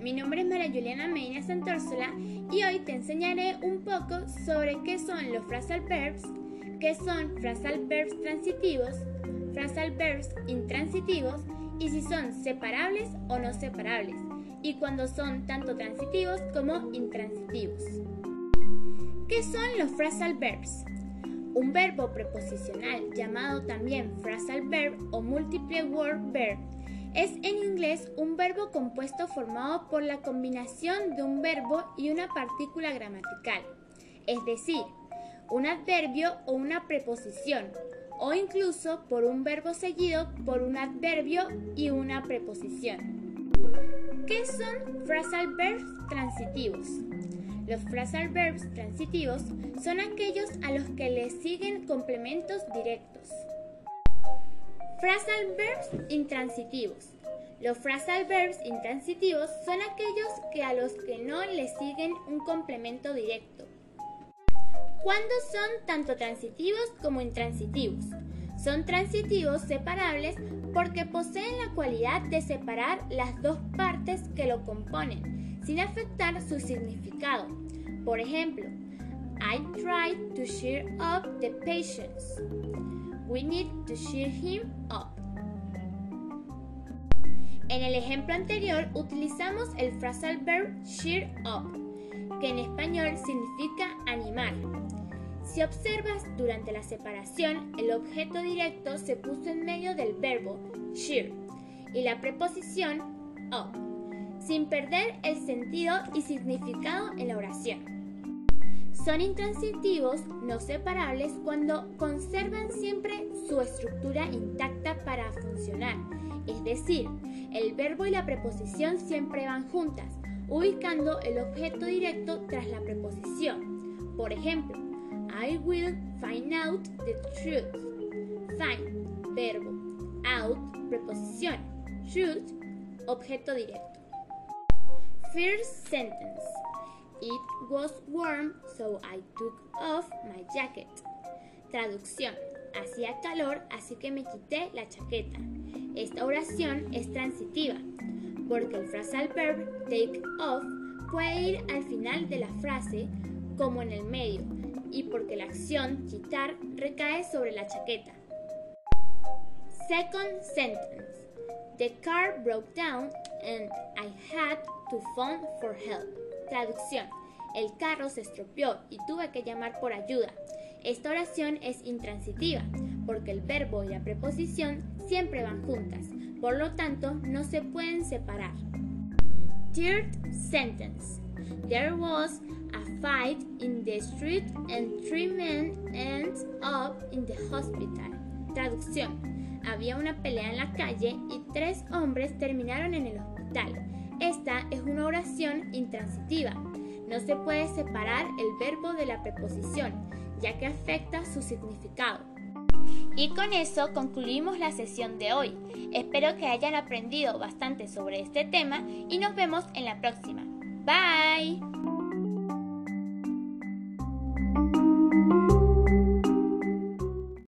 mi nombre es María Juliana Medina Santórsola y hoy te enseñaré un poco sobre qué son los phrasal verbs, qué son phrasal verbs transitivos, phrasal verbs intransitivos y si son separables o no separables, y cuando son tanto transitivos como intransitivos. ¿Qué son los phrasal verbs? Un verbo preposicional llamado también phrasal verb o multiple word verb es en inglés un verbo compuesto formado por la combinación de un verbo y una partícula gramatical, es decir, un adverbio o una preposición, o incluso por un verbo seguido por un adverbio y una preposición. ¿Qué son phrasal verbs transitivos? Los phrasal verbs transitivos son aquellos a los que le siguen complementos directos. Phrasal verbs intransitivos. Los phrasal verbs intransitivos son aquellos que a los que no le siguen un complemento directo. ¿Cuándo son tanto transitivos como intransitivos? Son transitivos separables porque poseen la cualidad de separar las dos partes que lo componen, sin afectar su significado. Por ejemplo, I tried to cheer up the patients. We need to cheer him up. En el ejemplo anterior utilizamos el phrasal verb cheer up, que en español significa animar. Si observas durante la separación, el objeto directo se puso en medio del verbo cheer y la preposición up, sin perder el sentido y significado en la oración. Son intransitivos no separables cuando conservan siempre su estructura intacta para funcionar, es decir, el verbo y la preposición siempre van juntas, ubicando el objeto directo tras la preposición. Por ejemplo, I will find out the truth. Find, verbo. Out, preposición. Truth, objeto directo. First sentence. It was warm, so I took off my jacket. Traducción. Hacía calor, así que me quité la chaqueta. Esta oración es transitiva, porque el phrasal verb take off puede ir al final de la frase como en el medio, y porque la acción quitar recae sobre la chaqueta. Second sentence. The car broke down and I had to phone for help. Traducción. El carro se estropeó y tuve que llamar por ayuda. Esta oración es intransitiva porque el verbo y la preposición siempre van juntas, por lo tanto no se pueden separar. Third sentence. There was a fight in the street and three men ended up in the hospital. Traducción. Había una pelea en la calle y tres hombres terminaron en el hospital. Esta es una oración intransitiva. No se puede separar el verbo de la preposición, ya que afecta su significado. Y con eso concluimos la sesión de hoy. Espero que hayan aprendido bastante sobre este tema y nos vemos en la próxima. Bye.